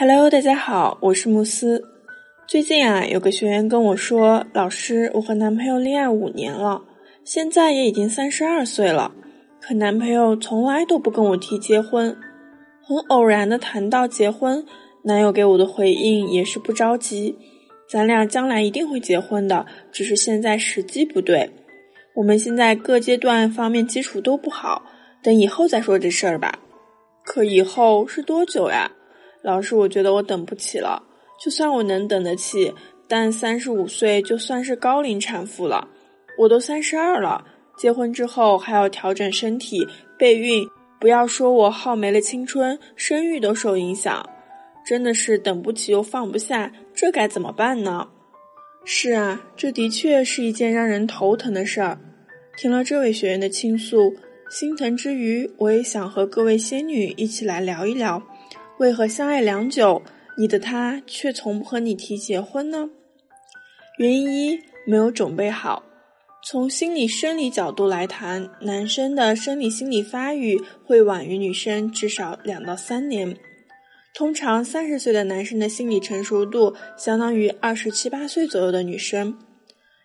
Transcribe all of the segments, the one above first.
Hello，大家好，我是慕斯。最近啊，有个学员跟我说：“老师，我和男朋友恋爱五年了，现在也已经三十二岁了，可男朋友从来都不跟我提结婚。很偶然的谈到结婚，男友给我的回应也是不着急，咱俩将来一定会结婚的，只是现在时机不对。我们现在各阶段方面基础都不好，等以后再说这事儿吧。可以后是多久呀？”老师，我觉得我等不起了。就算我能等得起，但三十五岁就算是高龄产妇了。我都三十二了，结婚之后还要调整身体、备孕，不要说我耗没了青春，生育都受影响。真的是等不起又放不下，这该怎么办呢？是啊，这的确是一件让人头疼的事儿。听了这位学员的倾诉，心疼之余，我也想和各位仙女一起来聊一聊。为何相爱良久，你的他却从不和你提结婚呢？原因一，没有准备好。从心理生理角度来谈，男生的生理心理发育会晚于女生至少两到三年。通常三十岁的男生的心理成熟度相当于二十七八岁左右的女生。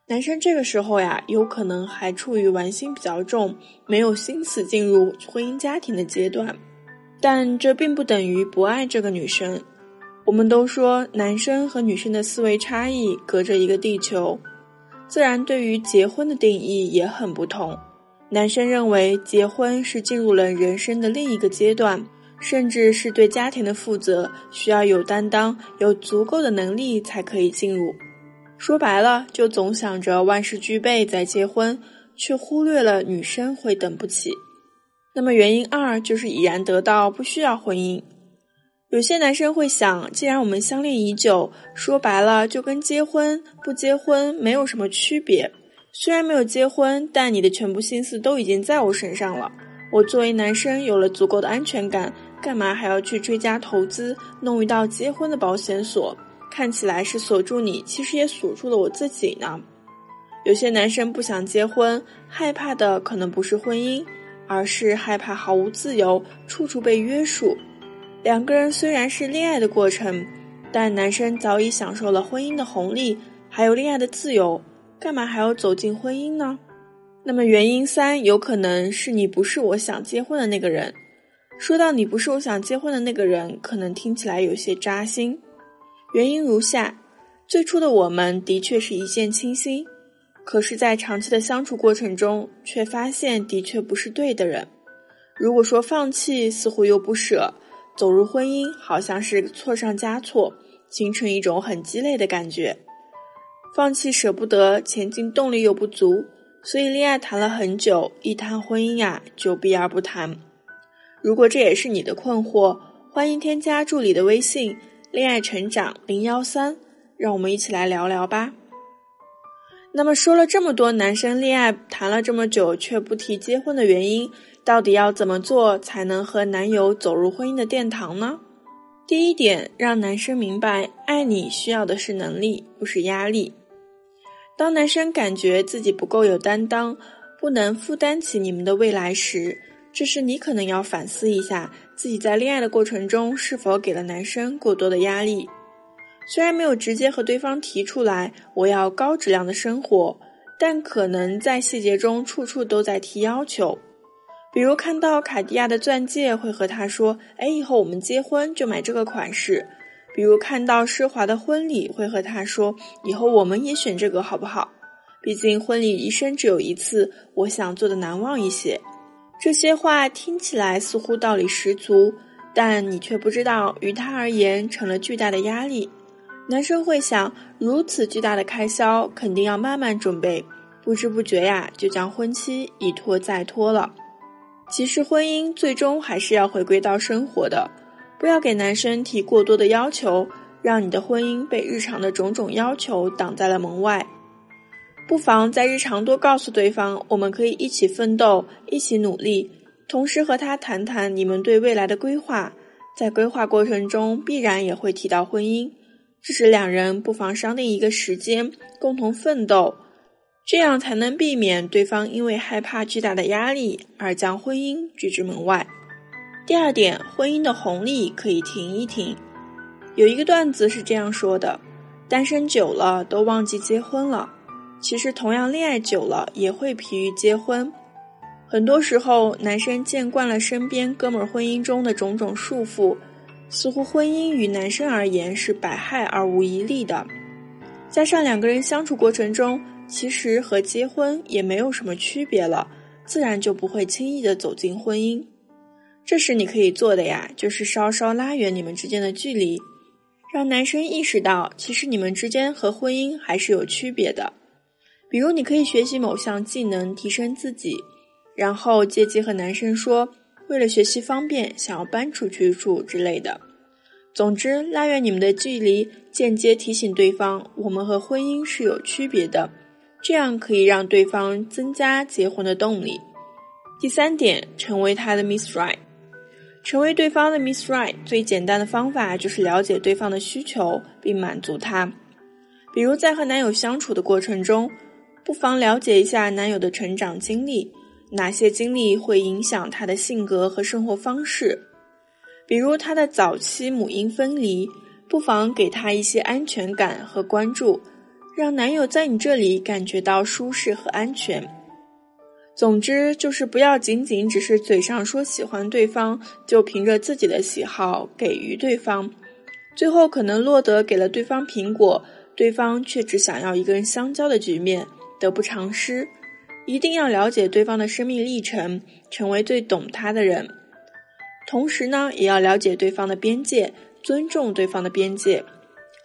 男生这个时候呀，有可能还处于玩心比较重，没有心思进入婚姻家庭的阶段。但这并不等于不爱这个女生。我们都说男生和女生的思维差异隔着一个地球，自然对于结婚的定义也很不同。男生认为结婚是进入了人生的另一个阶段，甚至是对家庭的负责，需要有担当、有足够的能力才可以进入。说白了，就总想着万事俱备再结婚，却忽略了女生会等不起。那么原因二就是已然得到，不需要婚姻。有些男生会想，既然我们相恋已久，说白了就跟结婚不结婚没有什么区别。虽然没有结婚，但你的全部心思都已经在我身上了。我作为男生有了足够的安全感，干嘛还要去追加投资，弄一道结婚的保险锁？看起来是锁住你，其实也锁住了我自己呢。有些男生不想结婚，害怕的可能不是婚姻。而是害怕毫无自由，处处被约束。两个人虽然是恋爱的过程，但男生早已享受了婚姻的红利，还有恋爱的自由，干嘛还要走进婚姻呢？那么原因三，有可能是你不是我想结婚的那个人。说到你不是我想结婚的那个人，可能听起来有些扎心。原因如下：最初的我们的确是一见倾心。可是，在长期的相处过程中，却发现的确不是对的人。如果说放弃，似乎又不舍；走入婚姻，好像是错上加错，形成一种很鸡肋的感觉。放弃舍不得，前进动力又不足，所以恋爱谈了很久，一谈婚姻呀，就避而不谈。如果这也是你的困惑，欢迎添加助理的微信“恋爱成长零幺三”，让我们一起来聊聊吧。那么说了这么多，男生恋爱谈了这么久却不提结婚的原因，到底要怎么做才能和男友走入婚姻的殿堂呢？第一点，让男生明白，爱你需要的是能力，不是压力。当男生感觉自己不够有担当，不能负担起你们的未来时，这时你可能要反思一下，自己在恋爱的过程中是否给了男生过多的压力。虽然没有直接和对方提出来我要高质量的生活，但可能在细节中处处都在提要求。比如看到卡地亚的钻戒，会和他说：“哎，以后我们结婚就买这个款式。”比如看到奢华的婚礼，会和他说：“以后我们也选这个好不好？”毕竟婚礼一生只有一次，我想做的难忘一些。这些话听起来似乎道理十足，但你却不知道，于他而言成了巨大的压力。男生会想，如此巨大的开销，肯定要慢慢准备，不知不觉呀，就将婚期一拖再拖了。其实婚姻最终还是要回归到生活的，不要给男生提过多的要求，让你的婚姻被日常的种种要求挡在了门外。不妨在日常多告诉对方，我们可以一起奋斗，一起努力，同时和他谈谈你们对未来的规划，在规划过程中必然也会提到婚姻。这时，两人不妨商定一个时间，共同奋斗，这样才能避免对方因为害怕巨大的压力而将婚姻拒之门外。第二点，婚姻的红利可以停一停。有一个段子是这样说的：单身久了都忘记结婚了。其实，同样恋爱久了也会疲于结婚。很多时候，男生见惯了身边哥们儿婚姻中的种种束缚，似乎婚姻与男生而言是百害而无一利的。加上两个人相处过程中，其实和结婚也没有什么区别了，自然就不会轻易的走进婚姻。这时你可以做的呀，就是稍稍拉远你们之间的距离，让男生意识到，其实你们之间和婚姻还是有区别的。比如，你可以学习某项技能，提升自己。然后借机和男生说，为了学习方便，想要搬出去住之类的。总之，拉远你们的距离，间接提醒对方，我们和婚姻是有区别的。这样可以让对方增加结婚的动力。第三点，成为他的 Miss Right。成为对方的 Miss Right 最简单的方法就是了解对方的需求并满足他。比如在和男友相处的过程中，不妨了解一下男友的成长经历。哪些经历会影响他的性格和生活方式？比如他的早期母婴分离，不妨给他一些安全感和关注，让男友在你这里感觉到舒适和安全。总之，就是不要仅仅只是嘴上说喜欢对方，就凭着自己的喜好给予对方，最后可能落得给了对方苹果，对方却只想要一根香蕉的局面，得不偿失。一定要了解对方的生命历程，成为最懂他的人。同时呢，也要了解对方的边界，尊重对方的边界。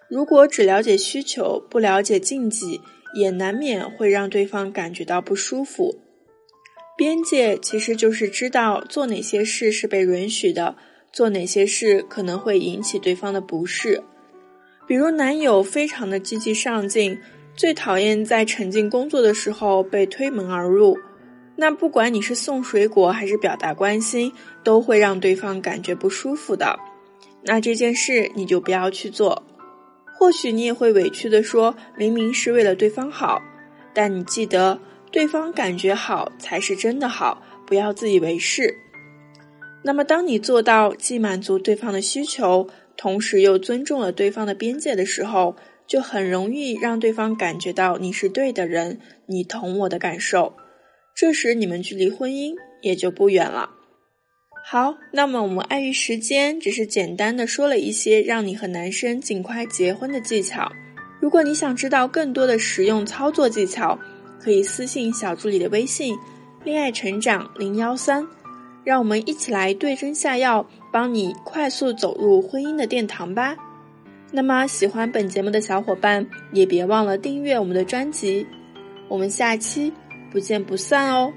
如果只了解需求，不了解禁忌，也难免会让对方感觉到不舒服。边界其实就是知道做哪些事是被允许的，做哪些事可能会引起对方的不适。比如男友非常的积极上进。最讨厌在沉浸工作的时候被推门而入，那不管你是送水果还是表达关心，都会让对方感觉不舒服的。那这件事你就不要去做。或许你也会委屈的说，明明是为了对方好，但你记得，对方感觉好才是真的好，不要自以为是。那么，当你做到既满足对方的需求，同时又尊重了对方的边界的时候，就很容易让对方感觉到你是对的人，你懂我的感受，这时你们距离婚姻也就不远了。好，那么我们碍于时间，只是简单的说了一些让你和男生尽快结婚的技巧。如果你想知道更多的实用操作技巧，可以私信小助理的微信“恋爱成长零幺三”，让我们一起来对症下药，帮你快速走入婚姻的殿堂吧。那么，喜欢本节目的小伙伴也别忘了订阅我们的专辑，我们下期不见不散哦。